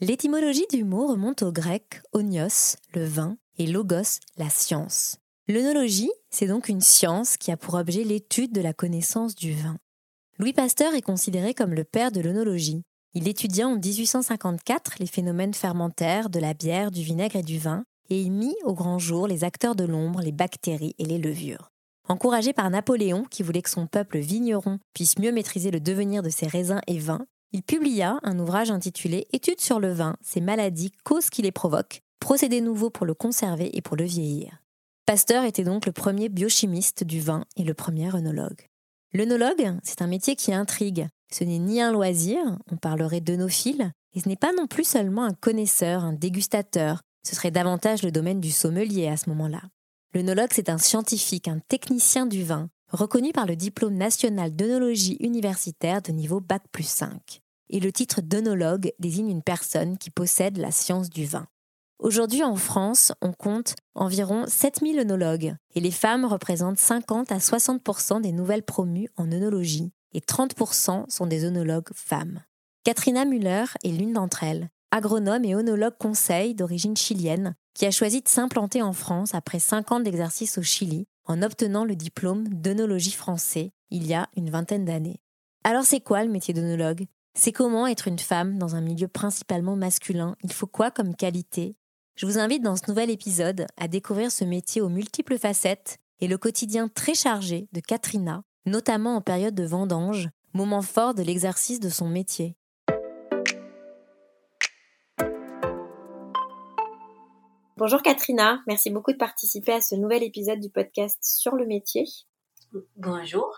L'étymologie du mot remonte au grec onios, le vin, et logos, la science. L'œnologie, c'est donc une science qui a pour objet l'étude de la connaissance du vin. Louis Pasteur est considéré comme le père de l'œnologie. Il étudia en 1854 les phénomènes fermentaires de la bière, du vinaigre et du vin, et il mit au grand jour les acteurs de l'ombre, les bactéries et les levures. Encouragé par Napoléon, qui voulait que son peuple vigneron puisse mieux maîtriser le devenir de ses raisins et vins, il publia un ouvrage intitulé Études sur le vin, ses maladies, causes qui les provoquent, procédés nouveaux pour le conserver et pour le vieillir. Pasteur était donc le premier biochimiste du vin et le premier œnologue. L'œnologue, c'est un métier qui intrigue. Ce n'est ni un loisir, on parlerait d'œnophile, et ce n'est pas non plus seulement un connaisseur, un dégustateur, ce serait davantage le domaine du sommelier à ce moment-là. L'œnologue, c'est un scientifique, un technicien du vin, reconnu par le diplôme national d'œnologie universitaire de niveau Bac plus 5. Et le titre d'œnologue désigne une personne qui possède la science du vin. Aujourd'hui en France, on compte environ 7000 œnologues et les femmes représentent 50 à 60% des nouvelles promues en œnologie et 30% sont des œnologues femmes. Katrina Müller est l'une d'entre elles, agronome et œnologue conseil d'origine chilienne, qui a choisi de s'implanter en France après 5 ans d'exercice au Chili en obtenant le diplôme d'œnologie français il y a une vingtaine d'années. Alors c'est quoi le métier d'œnologue C'est comment être une femme dans un milieu principalement masculin? Il faut quoi comme qualité? Je vous invite dans ce nouvel épisode à découvrir ce métier aux multiples facettes et le quotidien très chargé de Katrina, notamment en période de vendange, moment fort de l'exercice de son métier. Bonjour Katrina, merci beaucoup de participer à ce nouvel épisode du podcast sur le métier. Bonjour,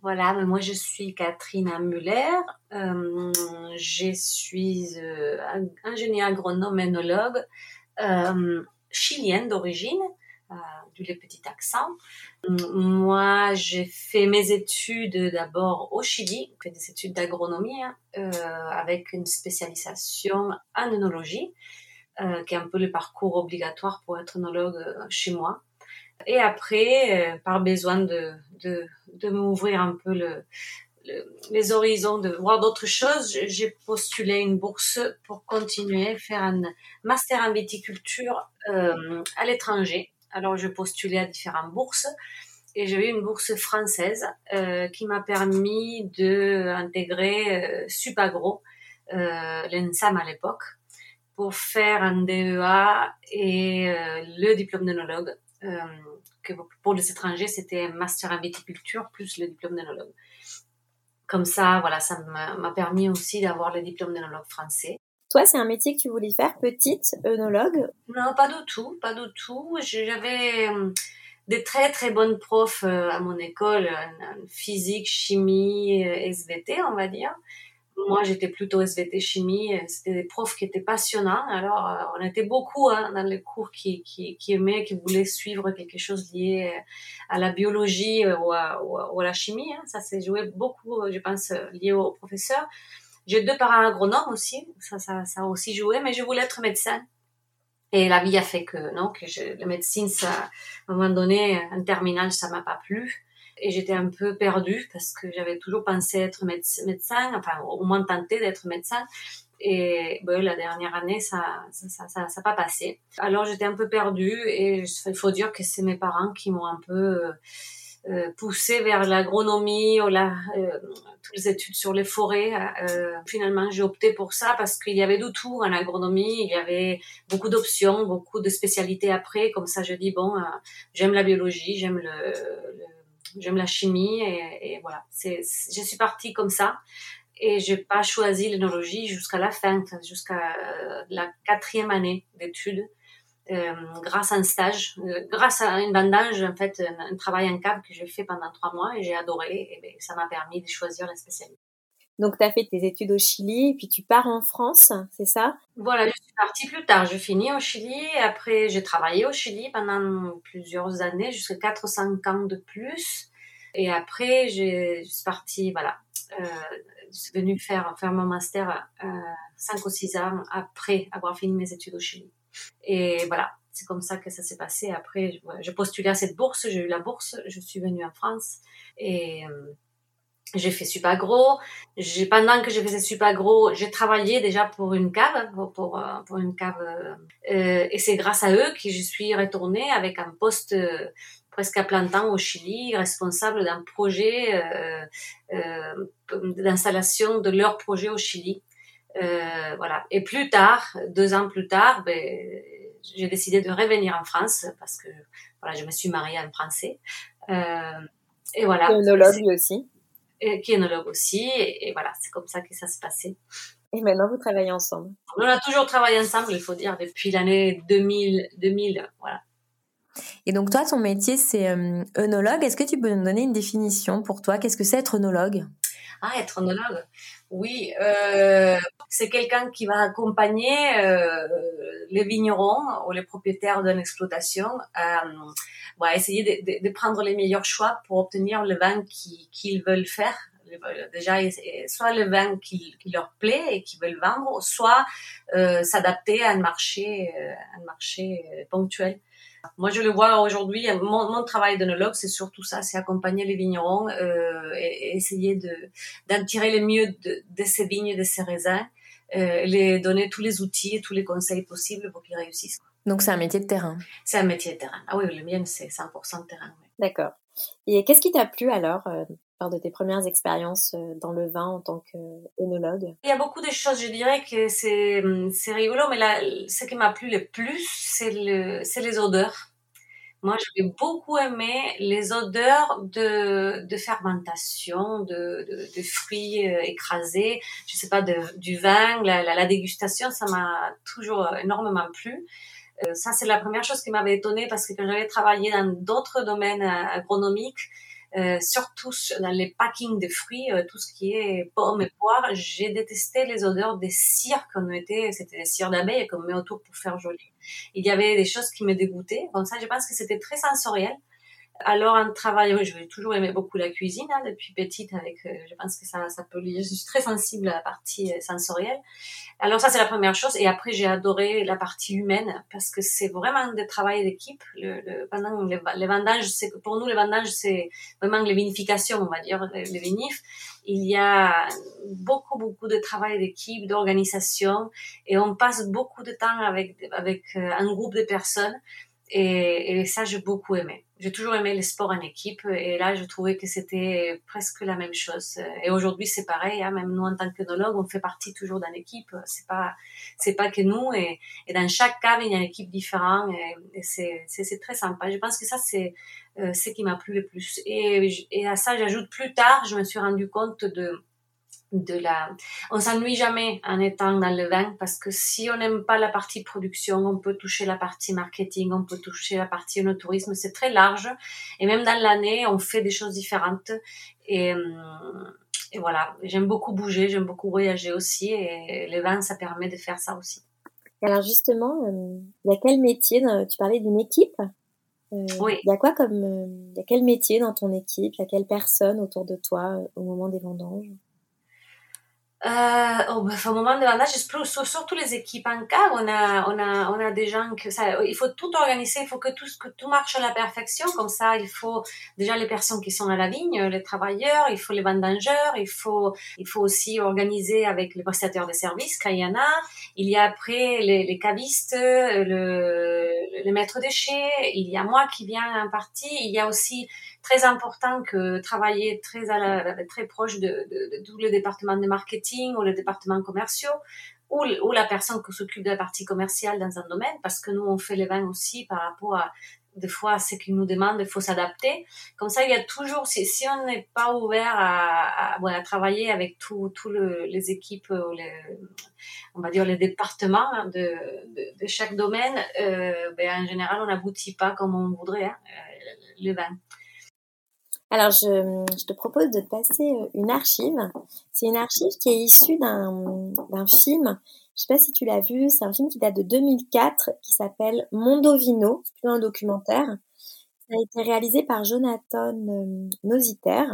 voilà, moi je suis Katrina Muller, euh, je suis euh, ingénieure agronome énologue euh, chilienne d'origine, du petit accent. Moi j'ai fait mes études d'abord au Chili, des études d'agronomie hein, avec une spécialisation en œnologie. Euh, qui est un peu le parcours obligatoire pour être œnologue euh, chez moi. Et après, euh, par besoin de, de, de m'ouvrir un peu le, les horizons, de voir d'autres choses, j'ai postulé une bourse pour continuer, faire un master en viticulture euh, à l'étranger. Alors, je postulais à différentes bourses et j'ai eu une bourse française euh, qui m'a permis de intégrer euh, Supagro, l'ENSAM à l'époque, pour faire un DEA et euh, le diplôme d'œnologue. Euh, que pour les étrangers, c'était un master en viticulture plus le diplôme d'œnologue. Comme ça, voilà, ça m'a permis aussi d'avoir le diplôme d'œnologue français. Toi, c'est un métier que tu voulais faire, petite œnologue? Non, pas du tout, pas du tout. J'avais euh, des très très bonnes profs à mon école, physique, chimie, SVT, on va dire moi, j'étais plutôt SVT chimie. C'était des profs qui étaient passionnants. Alors, euh, on était beaucoup hein, dans les cours qui, qui, qui aimaient, qui voulaient suivre quelque chose lié à la biologie euh, ou à, la chimie. Hein. Ça s'est joué beaucoup, je pense, lié aux professeurs. J'ai deux parents agronomes aussi. Ça, ça, ça a aussi joué. Mais je voulais être médecin. Et la vie a fait que non, que la médecine, ça, à un moment donné, en terminale, ça m'a pas plu et j'étais un peu perdue parce que j'avais toujours pensé être médecin, enfin au moins tenté d'être médecin. Et ben, la dernière année, ça ça, ça, ça, pas passé. Alors j'étais un peu perdue et il faut dire que c'est mes parents qui m'ont un peu euh, poussé vers l'agronomie ou la, euh, toutes les études sur les forêts. Euh, finalement, j'ai opté pour ça parce qu'il y avait du tout en agronomie. Il y avait beaucoup d'options, beaucoup de spécialités après. Comme ça, je dis bon, euh, j'aime la biologie, j'aime le, le j'aime la chimie et, voilà. C'est, je suis partie comme ça et j'ai pas choisi l'énologie jusqu'à la fin, jusqu'à la quatrième année d'études, euh, grâce à un stage, euh, grâce à une bandage, en fait, un, travail en cave que j'ai fait pendant trois mois et j'ai adoré et ben, ça m'a permis de choisir la spécialité. Donc, tu as fait tes études au Chili, puis tu pars en France, c'est ça? Voilà, je suis partie plus tard. Je finis au Chili. Après, j'ai travaillé au Chili pendant plusieurs années, jusqu'à 4 ou 5 ans de plus. Et après, je suis partie, voilà, euh, je suis venue faire, faire mon master euh, 5 ou 6 ans après avoir fini mes études au Chili. Et voilà, c'est comme ça que ça s'est passé. Après, je, je postulais à cette bourse, j'ai eu la bourse, je suis venue en France. Et... Euh, j'ai fait Supagro. J'ai pendant que je faisais Supagro, j'ai travaillé déjà pour une cave, pour pour, euh, pour une cave, euh, et c'est grâce à eux que je suis retournée avec un poste euh, presque à plein temps au Chili, responsable d'un projet euh, euh, d'installation de leur projet au Chili. Euh, voilà. Et plus tard, deux ans plus tard, ben, j'ai décidé de revenir en France parce que voilà, je me suis mariée à un Français. et voilà. lui aussi qui est œnologue aussi. Et, voilà, c'est comme ça que ça se passait. Et maintenant, vous travaillez ensemble On a toujours travaillé ensemble, il faut dire, depuis l'année 2000, 2000, voilà. Et donc toi, ton métier, c'est euh, œnologue. Est-ce que tu peux nous donner une définition pour toi? Qu'est-ce que c'est être œnologue? Ah, être œnologue Oui, euh, c'est quelqu'un qui va accompagner euh, les vignerons ou les propriétaires d'une exploitation à essayer de, de, de, prendre les meilleurs choix pour obtenir le vin qu'ils veulent faire déjà soit le vin qui, qui, leur plaît et qu'ils veulent vendre, soit euh, s'adapter à un marché, euh, un marché euh, ponctuel. Moi, je le vois aujourd'hui. Mon, mon travail d'œnologue, c'est surtout ça, c'est accompagner les vignerons euh, et, et, essayer de d'en tirer le mieux de, de, ces vignes, de ces raisins, euh, les donner tous les outils et tous les conseils possibles pour qu'ils réussissent. Donc c'est un métier de terrain. C'est un métier de terrain. Ah oui, le mien c'est 100% de terrain. Oui. D'accord. Et qu'est-ce qui t'a plu alors euh, de tes premières expériences euh, dans le vin en tant qu'œnologue? Il y a beaucoup de choses, je dirais que c'est c'est rigolo, mais ce qui m'a plu le plus, c'est le les odeurs. Moi, j'avais beaucoup aimé les odeurs de, de fermentation, de, de, fruits euh, écrasés, je sais pas, du vin, la, la, la dégustation, ça m'a toujours énormément plu. Euh, ça, c'est la première chose qui m'avait étonnée parce que quand j'avais travaillé dans d'autres domaines agronomiques, euh, surtout dans les packings de fruits, euh, tout ce qui est pommes et poires, j'ai détesté les odeurs des cires qu'on mettait, c'était des cires d'abeilles qu'on met autour pour faire joli. Il y avait des choses qui me dégoûtaient. Comme ça, je pense que c'était très sensoriel. Alors, en travaillant, j'ai toujours aimé beaucoup la cuisine hein, depuis petite. Avec, euh, je pense que ça, ça peut lier. Je suis très sensible à la partie euh, sensorielle. Alors ça, c'est la première chose. Et après, j'ai adoré la partie humaine parce que c'est vraiment de travail d'équipe. Le, le, pendant les, les vendanges, c'est pour nous les vendanges, c'est vraiment les vinifications, on va dire les, les vinifs. Il y a beaucoup beaucoup de travail d'équipe, d'organisation, et on passe beaucoup de temps avec avec euh, un groupe de personnes. Et, et ça, j'ai beaucoup aimé. J'ai toujours aimé les sports en équipe et là, je trouvais que c'était presque la même chose. Et aujourd'hui, c'est pareil. Hein, même nous, en tant qu'œnologue, on fait partie toujours d'une équipe. C'est pas, c'est pas que nous. Et, dans chaque cave, il y a une équipe différente et, et c'est, c'est, très sympa. Je pense que ça, c'est euh, ce qui m'a plu le plus. Et, et à ça, j'ajoute plus tard, je me suis rendu compte de de la on s'ennuie jamais en étant dans le vin parce que si on n'aime pas la partie production on peut toucher la partie marketing on peut toucher la partie tourisme c'est très large. Et même dans l'année on fait des choses différentes. Et, et voilà. J'aime beaucoup bouger j'aime beaucoup voyager aussi. Et les vins ça permet de faire ça aussi. Alors justement euh, il y a quel métier tu parlais d'une équipe euh, oui. Il y a quoi comme, il y a quel métier dans ton équipe? Il y a quelle personne autour de toi au moment des vendanges? Euh, au, au moment de vendage, surtout les équipes en cave, on a, on a, on a des gens que ça, il faut tout organiser, il faut que tout, que tout marche à la perfection. Comme ça, il faut déjà les personnes qui sont à la vigne, les travailleurs, il faut les vendangeurs, il faut, il faut aussi organiser avec les prestataires de services quand il y en a. Il y a après les, les cavistes, le, le maître déchets, il y a moi qui viens en partie, il y a aussi très important que travailler très très proche de, de, de tout le département de marketing ou le département commerciaux ou, la personne qui s'occupe de la partie commerciale dans un domaine parce que nous on fait les vins aussi par rapport à des fois ce qu'ils nous demandent il faut s'adapter. Comme ça il y a toujours si, on n'est pas ouvert à, à, travailler avec tous le, les équipes les, on va dire les départements de, de, de chaque domaine euh, ben en général on n'aboutit pas comme on voudrait hein, le vin Alors, je, te propose de passer euh, une archive. C'est une archive qui est issue d'un film. Je sais pas si tu l'as vu. C'est un film qui date de 2004 qui s'appelle Mondovino. C'est un documentaire. Ça a été réalisé par Jonathan euh, Nositer.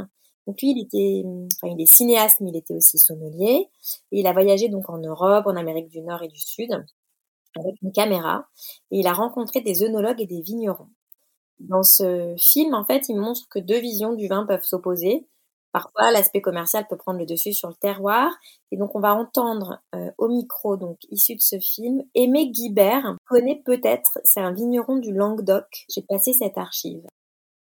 Donc lui, il était, enfin, il est cinéaste, mais il était aussi sommelier. Il a voyagé donc en Europe, en Amérique du Nord et du Sud avec une caméra. Et il a rencontré des œnologues et des vignerons. Dans ce film, en fait, il montre que deux visions du vin peuvent s'opposer. Parfois, l'aspect commercial peut prendre le dessus sur le terroir. Et donc, on va entendre euh, au micro, donc issu de ce film, Aimé Guibert. Connaît peut-être, c'est un vigneron du Languedoc. J'ai passé cette archive.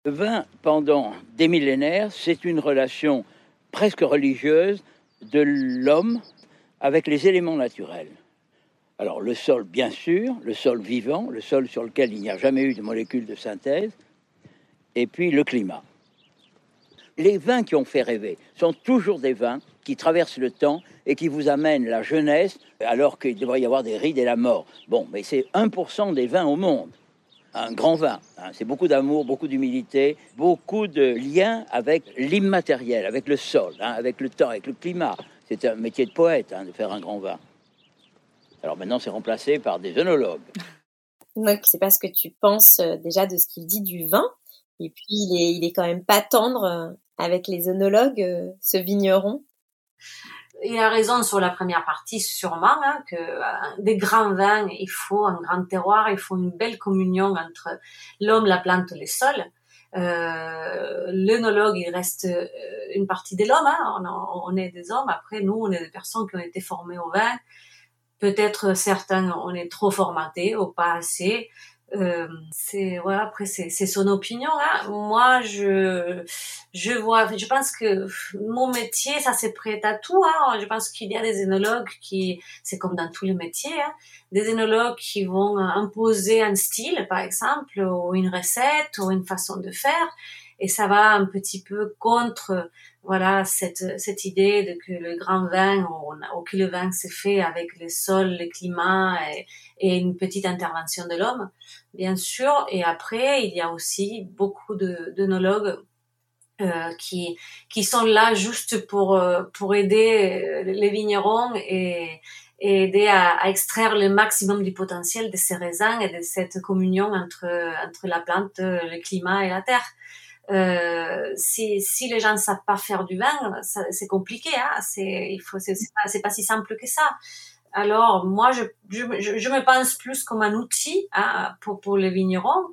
Le vin, pendant des millénaires, c'est une relation presque religieuse de l'homme avec les éléments naturels. Alors le sol, bien sûr, le sol vivant, le sol sur lequel il n'y a jamais eu de molécules de synthèse, et puis le climat. Les vins qui ont fait rêver sont toujours des vins qui traversent le temps et qui vous amènent la jeunesse alors qu'il devrait y avoir des rides et la mort. Bon, mais c'est 1% des vins au monde. Un grand vin, hein. c'est beaucoup d'amour, beaucoup d'humilité, beaucoup de liens avec l'immatériel, avec le sol, hein, avec le temps, avec le climat. C'est un métier de poète hein, de faire un grand vin. Alors maintenant, c'est remplacé par des œnologues. Donc, c'est parce que tu penses euh, déjà de ce qu'il dit du vin. Et puis, il est, il est quand même pas tendre euh, avec les œnologues, euh, ce vigneron. Il a raison sur la première partie, sûrement, hein, que des grands vins, il faut un grand terroir, il faut une belle communion entre l'homme, la plante, les sols. Euh, l'œnologue, il reste une partie de l'homme. Hein. On, on, est des hommes. Après, nous, on est des personnes qui ont été formées au vin, Peut-être certains on est trop formatés ou pas assez. Euh, c'est voilà après c'est son opinion hein. moi je je vois je pense que mon métier ça c'est prêt à tout hein. je pense qu'il y a des énologues qui c'est comme dans tous les métiers hein. des énologues qui vont imposer un style par exemple ou une recette ou une façon de faire et ça va un petit peu contre voilà cette cette idée de que le grand vin ou, que le vin s'est fait avec le sol, le climat et, une petite intervention de l'homme, bien sûr. Et après, il y a aussi beaucoup de d'œnologues euh, qui qui sont là juste pour euh, pour aider les vignerons et, et aider à, à, extraire le maximum du potentiel de ces raisins et de cette communion entre entre la plante, le climat et la terre. Euh, si, si les gens ne savent pas faire du vin, c'est compliqué. Hein c'est c'est pas, pas si simple que ça. Alors moi, je, je, je, me pense plus comme un outil hein, pour, pour les vignerons.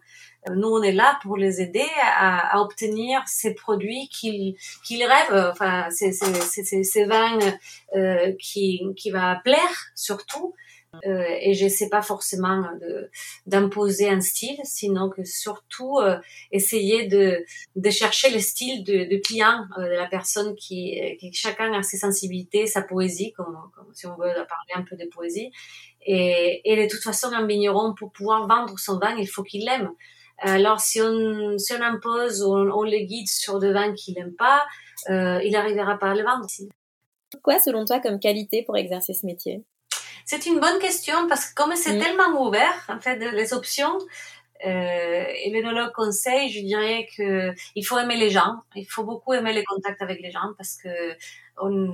Nous, on est là pour les aider à, à obtenir ces produits qu'ils qu'ils rêvent, enfin, ces, ces, ces, ces vins euh, qui, qui va plaire surtout euh, et j'essaie pas forcément d'imposer un style, sinon que surtout euh, essayer de de chercher le style de, de client euh, de la personne qui, qui chacun a ses sensibilités, sa poésie, comme, comme si on veut parler un peu de poésie. Et, et de toute façon, un vigneron pour pouvoir vendre son vin, il faut qu'il l'aime. Alors si on si on impose on, on le guide sur des vins qu'il n'aime pas, euh, il arrivera pas à le vendre. Quoi selon toi comme qualité pour exercer ce métier? C'est une bonne question parce que comme c'est mm. tellement ouvert, en fait, les options, euh, et l'énologue conseil, je dirais que il faut aimer les gens. Il faut beaucoup aimer les contacts avec les gens parce que on,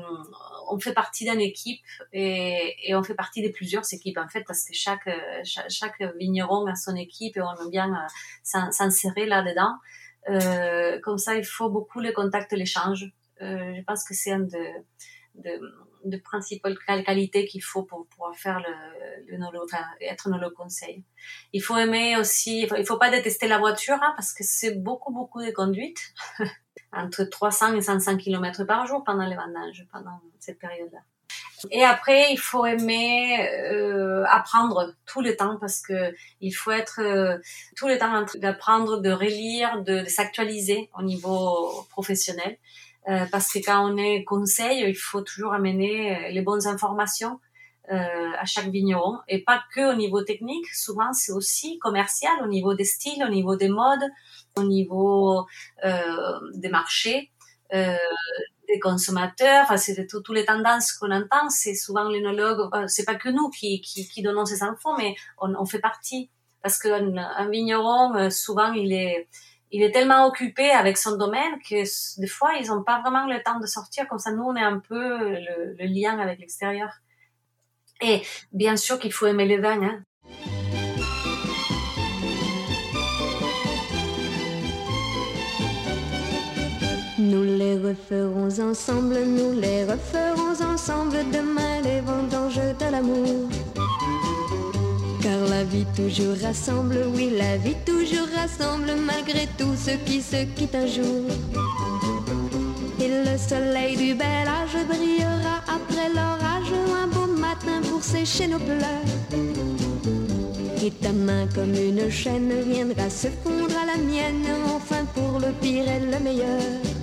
on fait partie d'une équipe et, et, on fait partie de plusieurs équipes en fait parce que chaque chaque, chaque vigneron a son équipe et on aime bien euh, s'insérer là-dedans. Euh, comme ça, il faut beaucoup les contacts, l'échange. Euh, je pense que c'est un de, de de principales qualités qu'il faut pour pouvoir faire le, le nolo, être nolo conseil. Il faut aimer aussi, il faut, pas détester la voiture hein, parce que c'est beaucoup beaucoup de conduite, entre 300 et 500 km par jour pendant les vendanges, pendant cette période-là. Et après, il faut aimer euh, apprendre tout le temps parce que il faut être euh, tout le temps en train d'apprendre, de relire, de s'actualiser au niveau professionnel. Euh, parce que quand on est conseil, il faut toujours amener euh, les bonnes informations euh, à chaque vigneron et pas que au niveau technique. Souvent, c'est aussi commercial, au niveau des styles, au niveau des modes, au niveau euh, des marchés. Euh, des consommateurs, enfin c'est toutes les tendances qu'on entend, c'est souvent l'énologue, c'est pas que nous qui, qui, qui, donnons ces infos, mais on, on fait partie parce qu'un un vigneron souvent il est il est tellement occupé avec son domaine que des fois, ils n'ont pas vraiment le temps de sortir. Comme ça, nous, on est un peu le, lien avec l'extérieur. Et bien sûr qu'il faut aimer le vin. Hein. Nous les referons ensemble, nous les referons ensemble demain les vendanges de l'amour. Car la vie toujours rassemble, oui, la vie toujours rassemble, malgré tout ce qui se quitte un jour. Et le soleil du bel âge brillera après l'orage, un beau matin pour sécher nos pleurs. Et ta main comme une chaîne viendra se fondre à la mienne, enfin pour le pire et le meilleur.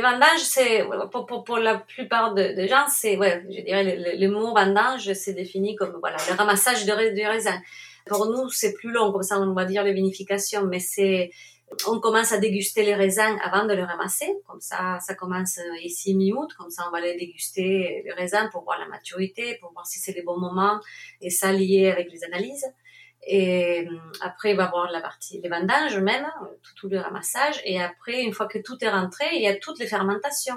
Les vendanges, c'est pour, la plupart des gens, c'est je dirais le, mot vendange, c'est défini comme voilà le ramassage de, de raisin. Pour nous, c'est plus long, comme ça on va dire les vinifications, mais c'est on commence à déguster les raisins avant de les ramasser, comme ça ça commence ici mi-août, comme ça on va les déguster les raisins pour voir la maturité, pour voir si c'est les bons moments et ça lié avec les analyses. Et euh, après, il va y avoir la partie, les vendanges même, tout, tout, le ramassage. Et après, une fois que tout est rentré, il y a toutes les fermentations,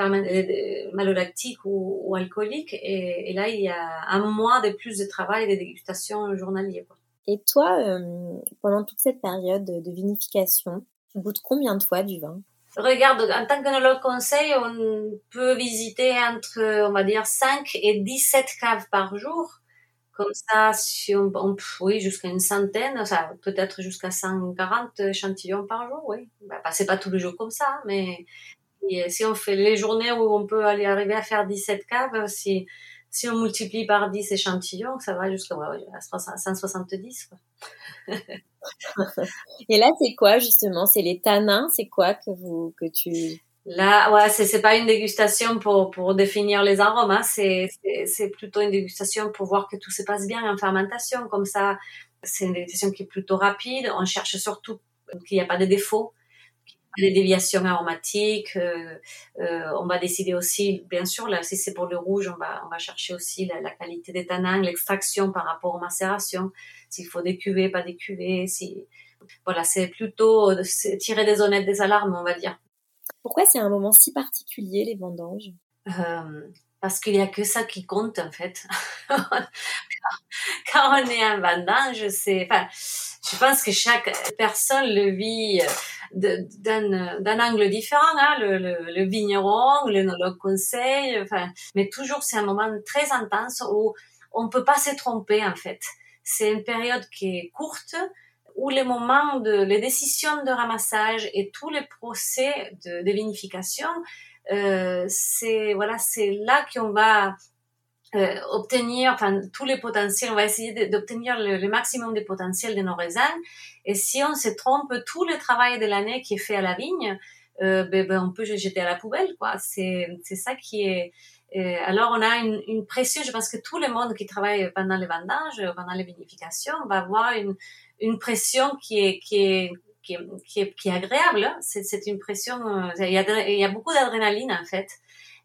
euh, malolactiques ou, ou alcooliques. Et, et, là, il y a un mois de plus de travail et de dégustation journalier. Quoi. Et toi, euh, pendant toute cette période de vinification, tu goûtes combien de fois du vin? Regarde, en tant qu'œnologue conseil, on peut visiter entre, on va dire, 5 et 17 caves par jour. Comme ça, si on, oui, jusqu'à une centaine, ça peut-être jusqu'à 140 échantillons par jour, oui. Bah, c'est pas tous les jours comme ça, hein, mais si on fait les journées où on peut aller arriver à faire 17 caves, si, si on multiplie par 10 échantillons, ça va jusqu'à ouais, 170. Quoi. Et là, c'est quoi justement? C'est les tanins C'est quoi que vous que tu Là, ouais, c'est pas une dégustation pour pour définir les arômes, hein. c'est plutôt une dégustation pour voir que tout se passe bien en fermentation. Comme ça, c'est une dégustation qui est plutôt rapide. On cherche surtout qu'il n'y a pas de défauts, qu'il pas de déviations aromatiques. Euh, euh, on va décider aussi, bien sûr, là, si c'est pour le rouge, on va on va chercher aussi la, la qualité des tanins, l'extraction par rapport aux macérations, s'il faut des cuvées, pas des cuvées, si voilà, c'est plutôt tirer des honnêtes des alarmes, on va dire. Pourquoi c'est un moment si particulier, les vendanges? Euh, Parce qu'il n'y a que ça qui compte, en fait. Quand on est en vendange, c'est... Enfin, je pense que chaque personne le vit d'un angle différent, hein, le, le, le vigneron, conseil, enfin, mais toujours c'est un moment très intense où on peut pas se tromper en fait. C'est une période qui est courte, où les moments de les décisions de ramassage et tous les procès de, vinification, euh, c'est voilà, c'est là qu'on va euh, obtenir, enfin tous les potentiels, on va essayer d'obtenir le, maximum des potentiels de nos raisins. Et si on se trompe, tout le travail de l'année qui est fait à la vigne, euh, ben, ben, on peut jeter à la poubelle, quoi. C'est c'est ça qui est alors, on a une, une, pression. Je pense que tout le monde qui travaille pendant les vendanges, pendant les vinifications, va avoir une, une pression qui est, qui est, qui est, qui est, qui est agréable. Hein. C'est une pression, euh, il y a, il y a beaucoup d'adrénaline en fait.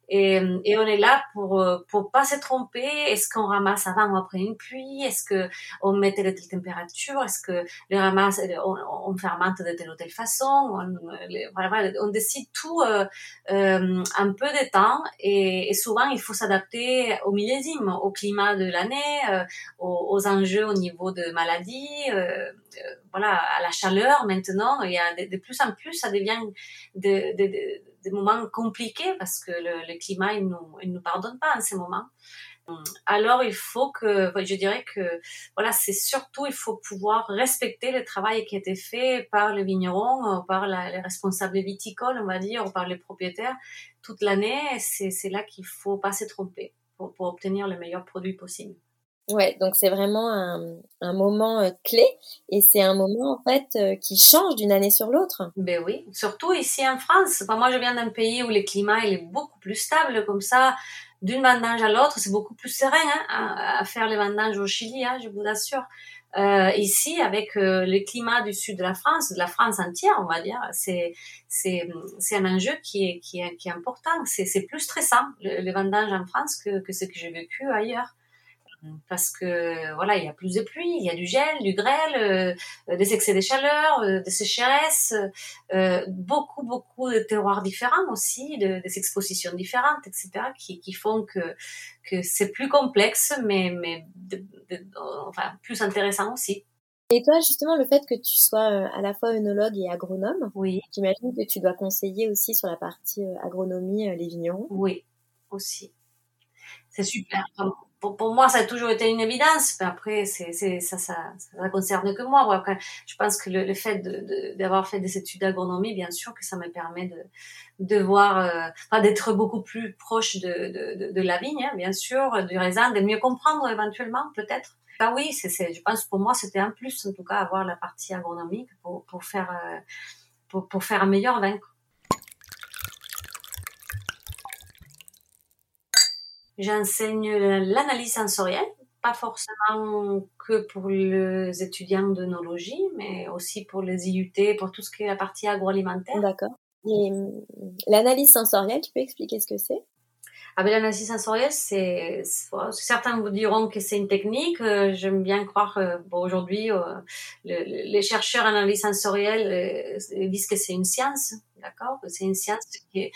Et, et, on est là pour euh, pour pas se tromper. Est-ce qu'on ramasse avant ou après une pluie? Est-ce que on met telle telle température? Est-ce que les ramasse on, on fermente de telle ou telle façon? On, voilà, on décide tout euh, euh, un peu de temps. Et, et souvent il faut s'adapter au millésime, au climat de l'année, euh, aux, aux, enjeux au niveau de maladies. Euh, voilà, à la chaleur maintenant, il y a de, de plus en plus, ça devient de, de, de des moments compliqués parce que le, climat, il nous, il nous pardonne pas en ces moments. Alors, il faut que, je dirais que, voilà, c'est surtout, il faut pouvoir respecter le travail qui a été fait par les vignerons, par la, les responsables viticoles, on va dire, ou par les propriétaires toute l'année. C'est là qu'il faut pas se tromper pour, pour obtenir le meilleur produit possible. Ouais, donc c'est vraiment un, un moment euh, clé et c'est un moment en fait euh, qui change d'une année sur l'autre. Ben oui, surtout ici en France. Enfin, moi, je viens d'un pays où le climat il est beaucoup plus stable, comme ça, d'une vendange à l'autre, c'est beaucoup plus serein hein, à, faire les vendanges au Chili, hein, je vous assure. Euh, ici, avec euh, le climat du sud de la France, de la France entière, on va dire, c'est c'est c'est un enjeu qui est qui est qui est important. C'est c'est plus stressant le, le vendange en France que que ce que j'ai vécu ailleurs parce que voilà, il y a plus de pluie, il y a du gel, du grêle, euh, des excès de chaleur, euh, des sécheresses, euh, beaucoup beaucoup de terroirs différents aussi, de, des expositions différentes, etc., qui, qui font que que c'est plus complexe, mais mais de, de, enfin plus intéressant aussi. Et toi, justement, le fait que tu sois à la fois œnologue et agronome, oui. j'imagine que tu dois conseiller aussi sur la partie agronomie les vignerons. Oui, aussi. C'est super pour, moi, ça a toujours été une évidence. Mais après, c'est, c'est, ça, ça, ça, concerne que moi. Après, je pense que le, le fait de, d'avoir fait des études d'agronomie, bien sûr, que ça me permet de, de voir, euh, d'être beaucoup plus proche de, de, de, la vigne, hein, bien sûr, du raisin, de mieux comprendre éventuellement, peut-être. Ah oui, c'est, c'est, je pense pour moi, c'était un plus, en tout cas, avoir la partie agronomique pour, pour faire, euh, pour, pour faire un meilleur vin. J'enseigne l'analyse sensorielle, pas forcément que pour les étudiants d'œnologie, mais aussi pour les IUT, pour tout ce qui est la partie agroalimentaire. D'accord. Et hum, l'analyse sensorielle, tu peux expliquer ce que c'est? Ah ben, l'analyse sensorielle, c'est certains vous diront que c'est une technique. Euh, j'aime bien croire euh, bon, aujourd'hui euh, les chercheurs en analyse sensorielle disent que c'est une science, d'accord? C'est une science qui,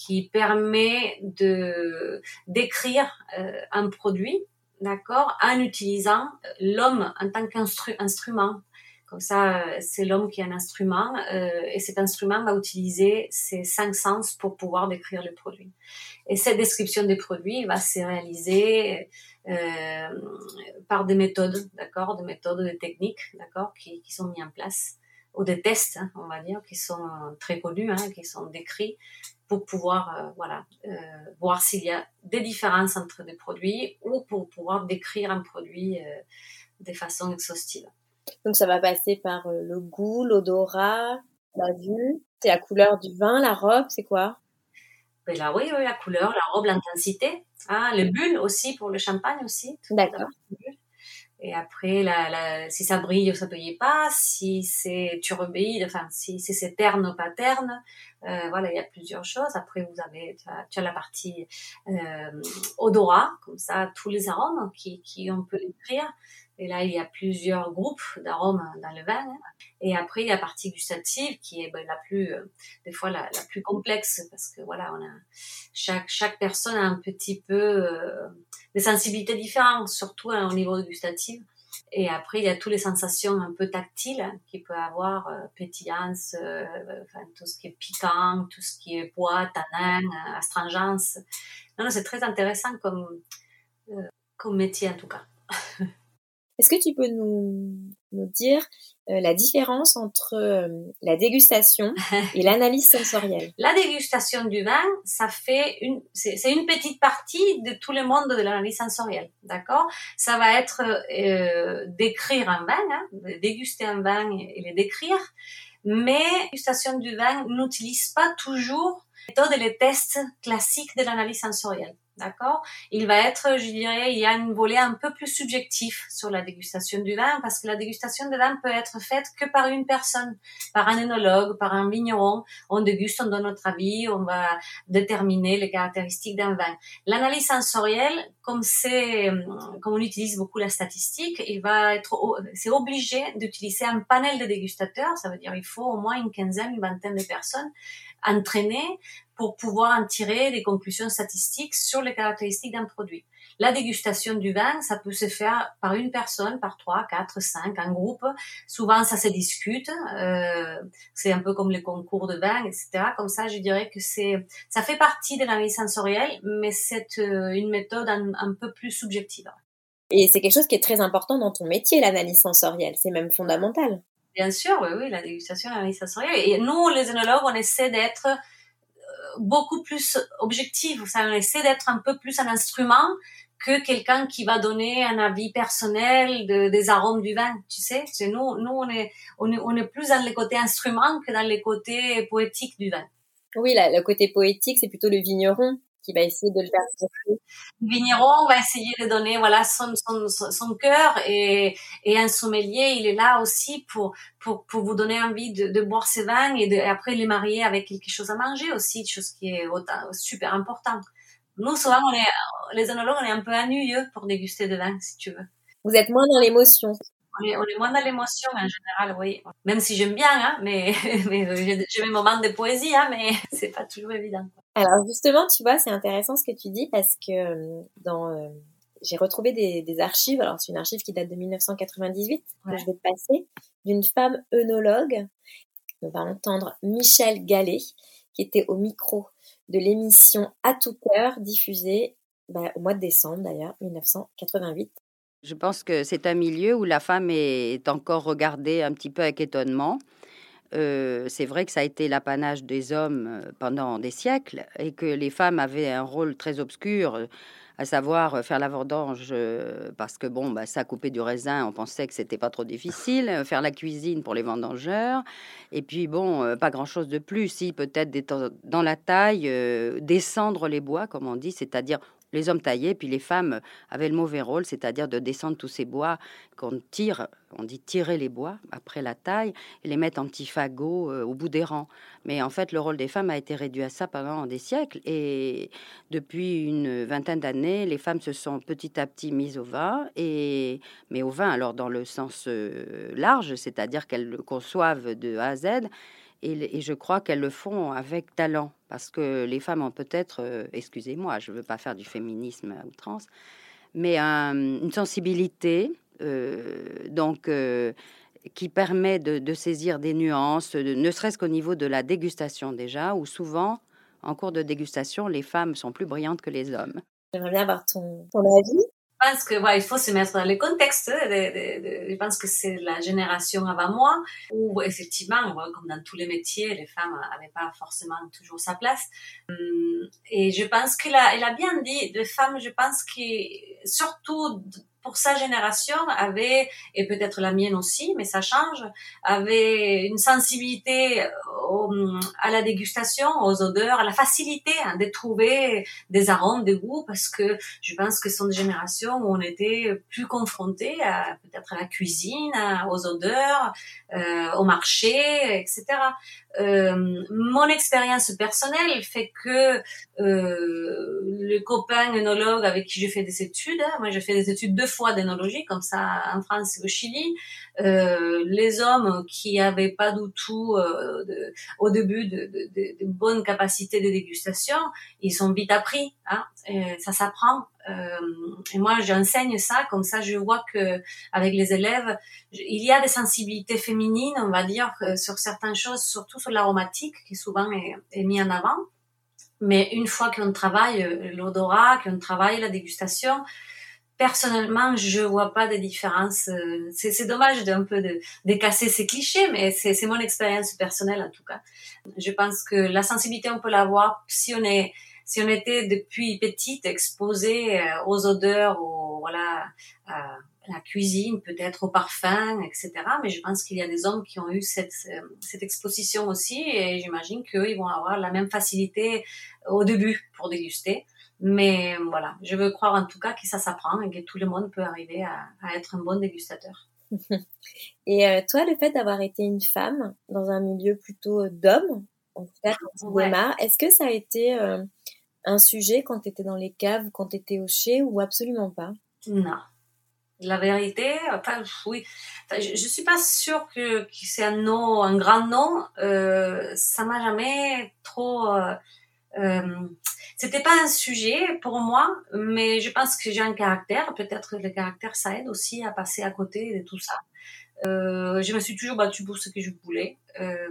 qui permet de d'écrire euh, un produit, d'accord, en utilisant l'homme en tant qu'instrument. Comme ça, c'est l'homme qui est un instrument euh, et cet instrument va utiliser ses cinq sens pour pouvoir décrire le produit. Et cette description des produits va se réaliser euh, par des méthodes, d'accord, des méthodes, des techniques, d'accord, qui, qui sont mises en place ou des tests, hein, on va dire, qui sont très connus, hein, qui sont décrits pour pouvoir euh, voilà euh, voir s'il y a des différences entre des produits ou pour pouvoir décrire un produit euh, de façon exhaustive. Donc ça va passer par le goût, l'odorat, la vue, c'est la couleur du vin, la robe, c'est quoi? Ben là, oui, oui, la couleur, la robe, l'intensité. Ah, le bulle aussi pour le champagne aussi. D'accord. Et après, la, la, si ça brille ou ça brille pas, si c'est turbide, enfin, si, si c'est terne ou pas terne, euh, voilà, il y a plusieurs choses. Après, vous avez, tu as, tu as la partie euh, odorat, comme ça, tous les arômes qui, qui on peut écrire. Et là, il y a plusieurs groupes d'arômes dans le vin. Et après, il y a la partie gustative qui est ben, la plus, euh, des fois, la, plus complexe parce que voilà, on a chaque chaque personne a un petit peu euh, des sensibilités différentes, surtout hein, au niveau gustatif. Et après, il y a toutes les sensations un peu tactiles qu'il peut avoir, euh, pétillance, euh, tout ce qui est piquant, tout ce qui est bois, tanin, euh, astringence. Non, non, c'est très intéressant comme, comme métier en tout cas. Est-ce que tu peux nous dire euh, la différence entre euh, la dégustation et l'analyse sensorielle. La dégustation du vin, ça fait une, c'est une petite partie de tout le monde de l'analyse sensorielle, d'accord? Ça va être euh, d'écrire un vin, hein, de déguster un vin et le décrire, mais la dégustation du vin n'utilise pas toujours les méthodes et les tests classiques de l'analyse sensorielle. D'accord? Il va être, je dirais, il y a une volet un peu plus subjectif sur la dégustation du vin parce que la dégustation du vin peut être faite que par une personne, par un énologue, par un vigneron. On déguste, on donne notre avis, on va déterminer les caractéristiques d'un vin. L'analyse sensorielle, comme c'est, comme on utilise beaucoup la statistique, il va être, c'est obligé d'utiliser un panel de dégustateurs. Ça veut dire il faut au moins une quinzaine, une vingtaine de personnes entraînées pour pouvoir en tirer des conclusions statistiques sur les caractéristiques d'un produit. La dégustation du vin, ça peut se faire par une personne, par trois, quatre, cinq, un groupe. Souvent, ça se discute. Euh, c'est un peu comme les concours de vin, etc. Comme ça, je dirais que c'est, ça fait partie de l'analyse sensorielle, mais c'est euh, une méthode un peu plus subjective. Et c'est quelque chose qui est très important dans ton métier, l'analyse sensorielle. C'est même fondamental. Bien sûr, oui, oui, la dégustation, l'analyse sensorielle. Et nous, les œnologues, on essaie d'être beaucoup plus objectif. On essaie d'être un peu plus un instrument que quelqu'un qui va donner un avis personnel de, des arômes du vin. Tu sais, c'est nous, nous on est, on est, plus dans les côtés instruments que dans les côtés poétiques du vin. Oui, le côté poétique, c'est plutôt le vigneron qui va essayer de le faire Le vigneron va essayer de donner voilà son son son cœur et et un sommelier il est là aussi pour pour pour vous donner envie de, de boire ses vins et, de, et après les marier avec quelque chose à manger aussi chose qui est super important. Nous souvent on est les œnologues on est un peu ennuyeux pour déguster de vin si tu veux. Vous êtes moins dans l'émotion. On est, on est, moins dans l'émotion en général, oui. Même si j'aime bien, hein, mais, mais j'ai mes moments de poésie, hein, mais c'est pas toujours évident. Alors justement, tu vois, c'est intéressant ce que tu dis parce que euh, dans euh, j'ai retrouvé des, des, archives. Alors c'est une archive qui date de 1998 que je vais te passer d'une femme œnologue. On va entendre Michel Gallet qui était au micro de l'émission À tout cœur diffusée bah, au mois de décembre d'ailleurs 1988. Je pense que c'est un milieu où la femme est encore regardée un petit peu avec étonnement. Euh, c'est vrai que ça a été l'apanage des hommes euh, pendant des siècles et que les femmes avaient un rôle très obscur, à savoir faire la vendange euh, parce que bon, bah, ça coupait du raisin, on pensait que c'était pas trop difficile, faire la cuisine pour les vendangeurs, et puis bon, pas grand chose de plus, si peut-être dans la taille, descendre les bois, comme on dit, c'est-à-dire les hommes taillaient, puis les femmes avaient le mauvais rôle, c'est-à-dire de descendre tous ces bois qu'on tire, on dit tirer les bois après la taille, et les mettre en petits fagots euh, au bout des rangs. Mais en fait, le rôle des femmes a été réduit à ça pendant des siècles, et depuis une vingtaine d'années, les femmes se sont petit à petit mises au vin, et mais au vin alors dans le sens euh, large, c'est-à-dire qu'elles le conçoivent de A à Z et, je crois qu'elles le font avec talent, parce que les femmes ont peut-être, euh, excusez-moi, je ne veux pas faire du féminisme à outrance, mais une sensibilité, euh, donc, euh, qui permet de, saisir des nuances, ne serait-ce qu'au niveau de la dégustation déjà, où souvent, en cours de dégustation, les femmes sont plus brillantes que les hommes. J'aimerais bien avoir ton, ton avis pense que ouais, il faut se mettre dans le contexte. Je pense que c'est la génération avant moi où effectivement, comme dans tous les métiers, les femmes n'avaient pas forcément toujours sa place. Hum, et je pense qu'elle a, a bien dit, de femmes, je pense que surtout pour sa génération avait et peut-être la mienne aussi mais ça change avait une sensibilité à la dégustation aux odeurs à la facilité hein, de trouver des arômes des goûts parce que je pense que ce sont des générations où on était plus confrontés à peut-être à la cuisine aux odeurs euh, au marché etc euh, mon expérience personnelle fait que euh, le copain œnologue avec qui j'ai fait des études, hein, moi j'ai fait des études deux fois d'énologie, comme ça en France et au Chili, euh, les hommes qui avaient pas du tout euh, au début de, bonnes capacités de dégustation, ils sont vite appris, hein, ça s'apprend. Euh, et moi, j'enseigne ça, comme ça, je vois que avec les élèves, il y a des sensibilités féminines, on va dire, sur certaines choses, surtout sur l'aromatique, qui souvent est, est, mis en avant. Mais une fois qu'on travaille l'odorat, qu'on travaille la dégustation, personnellement, je vois pas de différence. Euh, c'est dommage d'un peu de, de casser ces clichés, mais c'est mon expérience personnelle en tout cas. Je pense que la sensibilité, on peut l'avoir si on est si on était depuis petite exposé euh, aux odeurs, aux, voilà, à la cuisine, peut-être au parfum, etc. Mais je pense qu'il y a des hommes qui ont eu cette, cette exposition aussi et j'imagine qu'ils vont avoir la même facilité au début pour déguster. Mais voilà, je veux croire en tout cas que ça s'apprend et que tout le monde peut arriver à, à être un bon dégustateur. Et euh, toi, le fait d'avoir été une femme dans un milieu plutôt d'hommes, en tout cas est-ce que ça a été euh, un sujet quand tu étais dans les caves, quand tu étais au chez ou absolument pas? Non. La vérité, enfin, oui. je, je suis pas sûre que, que c'est un nom, un grand nom. Euh, ça m'a jamais trop. Euh, euh, c'était pas un sujet pour moi, mais je pense que j'ai un caractère. Peut-être le caractère ça aide aussi à passer à côté de tout ça. Euh, je me suis toujours battue pour ce que je voulais. Euh,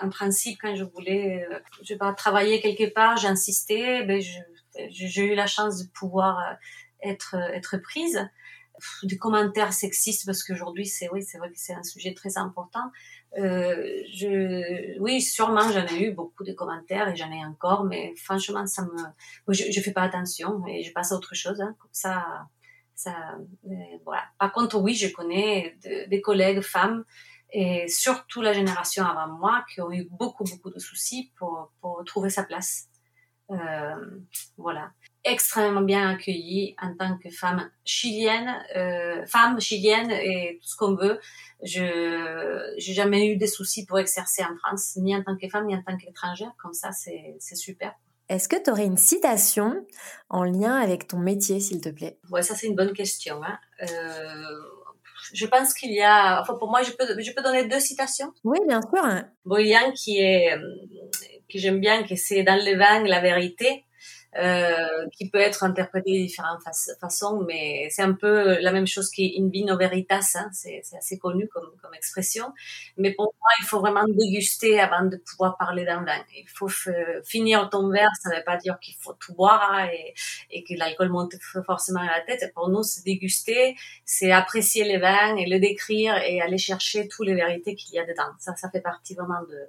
en principe, quand je voulais, euh, je sais pas, travailler quelque part, j'insistais. Ben, j'ai eu la chance de pouvoir euh, être être prise. Des commentaires sexistes parce qu'aujourd'hui, c'est oui, c'est vrai que c'est un sujet très important. Euh, je, oui, sûrement, j'en ai eu beaucoup de commentaires et j'en ai encore, mais franchement, ça me, je, je fais pas attention et je passe à autre chose. Hein, comme ça, ça, euh, voilà. Par contre, oui, je connais des collègues femmes et surtout la génération avant moi qui ont eu beaucoup, beaucoup de soucis pour, pour trouver sa place. voilà extrêmement bien accueillie en tant que femme chilienne, euh, femme chilienne et tout ce qu'on veut. Je j'ai jamais eu des soucis pour exercer en France, ni en tant que femme, ni en tant qu'étrangère. Comme ça, c'est super. Est-ce que tu aurais une citation en lien avec ton métier, s'il te plaît? Ouais, ça c'est une bonne question. Hein. Euh, je pense qu'il y a, enfin pour moi, je peux, je peux donner deux citations. Oui, bien sûr. Bon, il y a un qui est, que j'aime bien, que c'est dans le vin la vérité. Euh, qui peut être interprété de différentes façons, mais c'est un peu la même chose qu'in vino veritas, hein, c'est assez connu comme, expression. Mais pour moi, il faut vraiment déguster avant de pouvoir parler d'un vin. Il faut finir ton verre, ça ne veut pas dire qu'il faut tout boire hein, et, que l'alcool monte forcément à la tête. Pour nous, c'est déguster, c'est apprécier les vins et le décrire et aller chercher toutes les vérités qu'il y a dedans. Ça, ça fait partie vraiment de,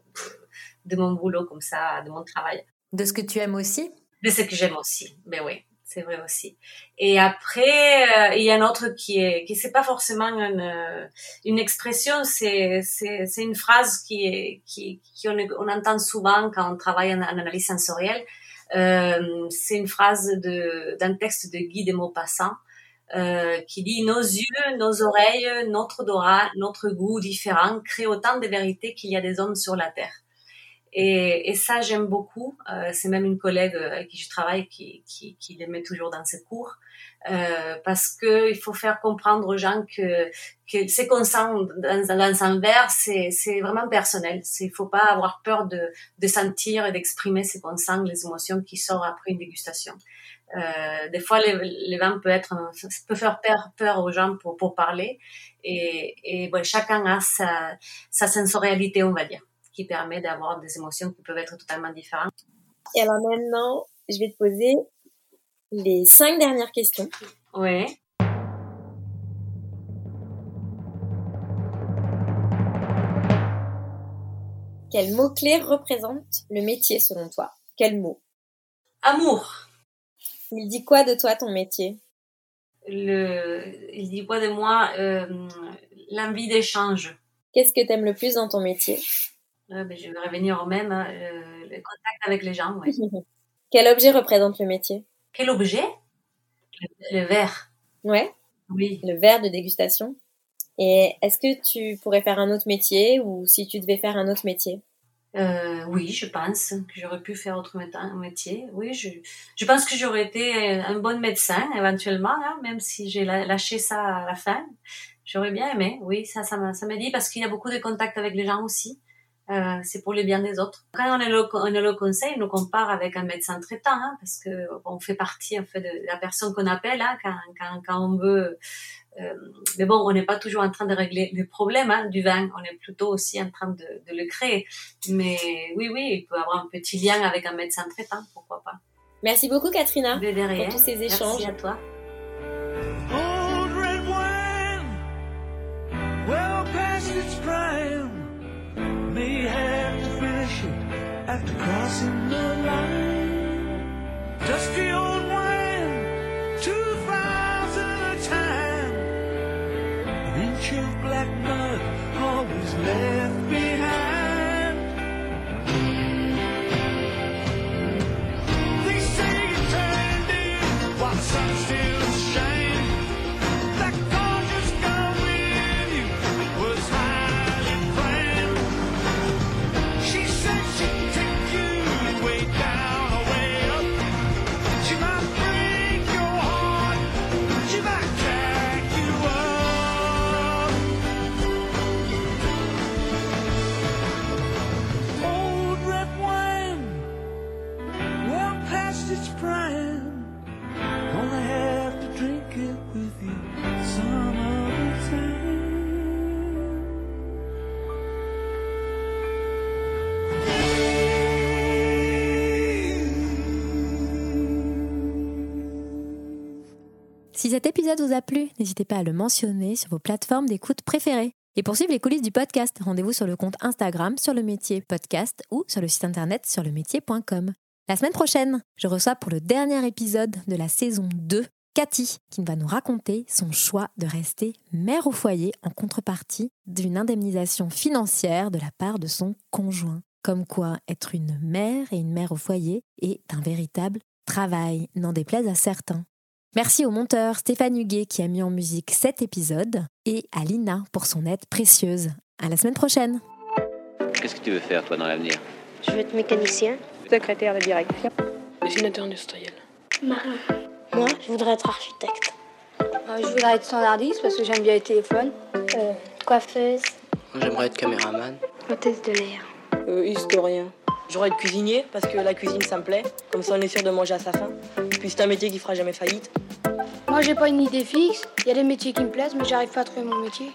de mon boulot comme ça, de mon travail. De ce que tu aimes aussi? De ce que j'aime aussi. Mais oui, c'est vrai aussi. Et après, euh, il y a un autre qui est, qui c'est pas forcément une, une expression, c'est, c'est, c'est une phrase qui est, qui, qui on, on, entend souvent quand on travaille en, analyse sensorielle. Euh, c'est une phrase de, d'un texte de Guy de Maupassant. Euh, qui dit nos yeux, nos oreilles, notre odorat, notre goût différent créent autant de vérités qu'il y a des hommes sur la terre. Et, et ça, j'aime beaucoup. Euh, c'est même une collègue euh, avec qui je travaille qui, qui, qui les toujours dans ses cours. Euh, parce que il faut faire comprendre aux gens que, que ce qu'on sent dans, dans un verre, c'est, vraiment personnel. Il faut pas avoir peur de, de sentir et d'exprimer ce qu'on sent, les émotions qui sortent après une dégustation. Euh, des fois, les, les vins peuvent être, peut faire peur, aux gens pour, pour parler. Et, et ouais, chacun a sa, sa sensorialité, on va dire qui permet d'avoir des émotions qui peuvent être totalement différentes. Et alors maintenant, je vais te poser les cinq dernières questions. Oui. Quel mot-clé représente le métier selon toi? Quel mot? Amour. Il dit quoi de toi ton métier? Le... Il dit quoi de moi? Euh, L'envie d'échange. Qu'est-ce que tu aimes le plus dans ton métier? Ben, je vais revenir au même, hein, euh, le contact avec les gens. Ouais. Quel objet représente le métier? Quel objet? Le, verre. Ouais. Oui. Le verre de dégustation. Et est-ce que tu pourrais faire un autre métier ou si tu devais faire un autre métier? Euh, oui, je pense que j'aurais pu faire autre métier. Oui, je, je pense que j'aurais été un bon médecin éventuellement, hein, même si j'ai lâché ça à la fin. J'aurais bien aimé. Oui, ça, ça m'a dit parce qu'il y a beaucoup de contacts avec les gens aussi. Euh, c'est pour le bien des autres. Quand on est le, on est le conseil, on nous compare avec un médecin traitant, hein, parce que on fait partie en fait de la personne qu'on appelle hein, quand, quand, quand, on veut. Euh, mais bon, on n'est pas toujours en train de régler les problèmes hein, du vin, on est plutôt aussi en train de, de, le créer. Mais oui, oui, il peut y avoir un petit lien avec un médecin traitant, pourquoi pas. Merci beaucoup, Katrina, pour tous ces échanges. Merci à toi. May have to finish it after crossing the line. Dusty old wine, two two thousand a time. An inch of black mud always left Si cet épisode vous a plu, n'hésitez pas à le mentionner sur vos plateformes d'écoute préférées. Et pour suivre les coulisses du podcast, rendez-vous sur le compte Instagram sur le métier podcast ou sur le site internet sur le métier.com. La semaine prochaine, je reçois pour le dernier épisode de la saison 2 Cathy, qui va nous raconter son choix de rester mère au foyer en contrepartie d'une indemnisation financière de la part de son conjoint. Comme quoi être une mère et une mère au foyer est un véritable travail, n'en déplaise à certains. Merci au monteur Stéphane Huguet qui a mis en musique cet épisode et à Lina pour son aide précieuse. À la semaine prochaine. Qu'est-ce que tu veux faire toi dans l'avenir? Je veux être mécanicien. Secrétaire de direction. Dessinateur industriel. Marin. Moi, je voudrais être architecte. Euh, je voudrais être standardiste parce que j'aime bien les téléphones. Euh, coiffeuse. Moi, j'aimerais être caméraman. Hôtesse de l'air. Euh, historien. J'aurais être cuisinier parce que la cuisine ça me plaît. Comme ça on est sûr de manger à sa faim. Puis c'est un métier qui fera jamais faillite. Moi, j'ai pas une idée fixe. Il y a des métiers qui me plaisent, mais j'arrive pas à trouver mon métier.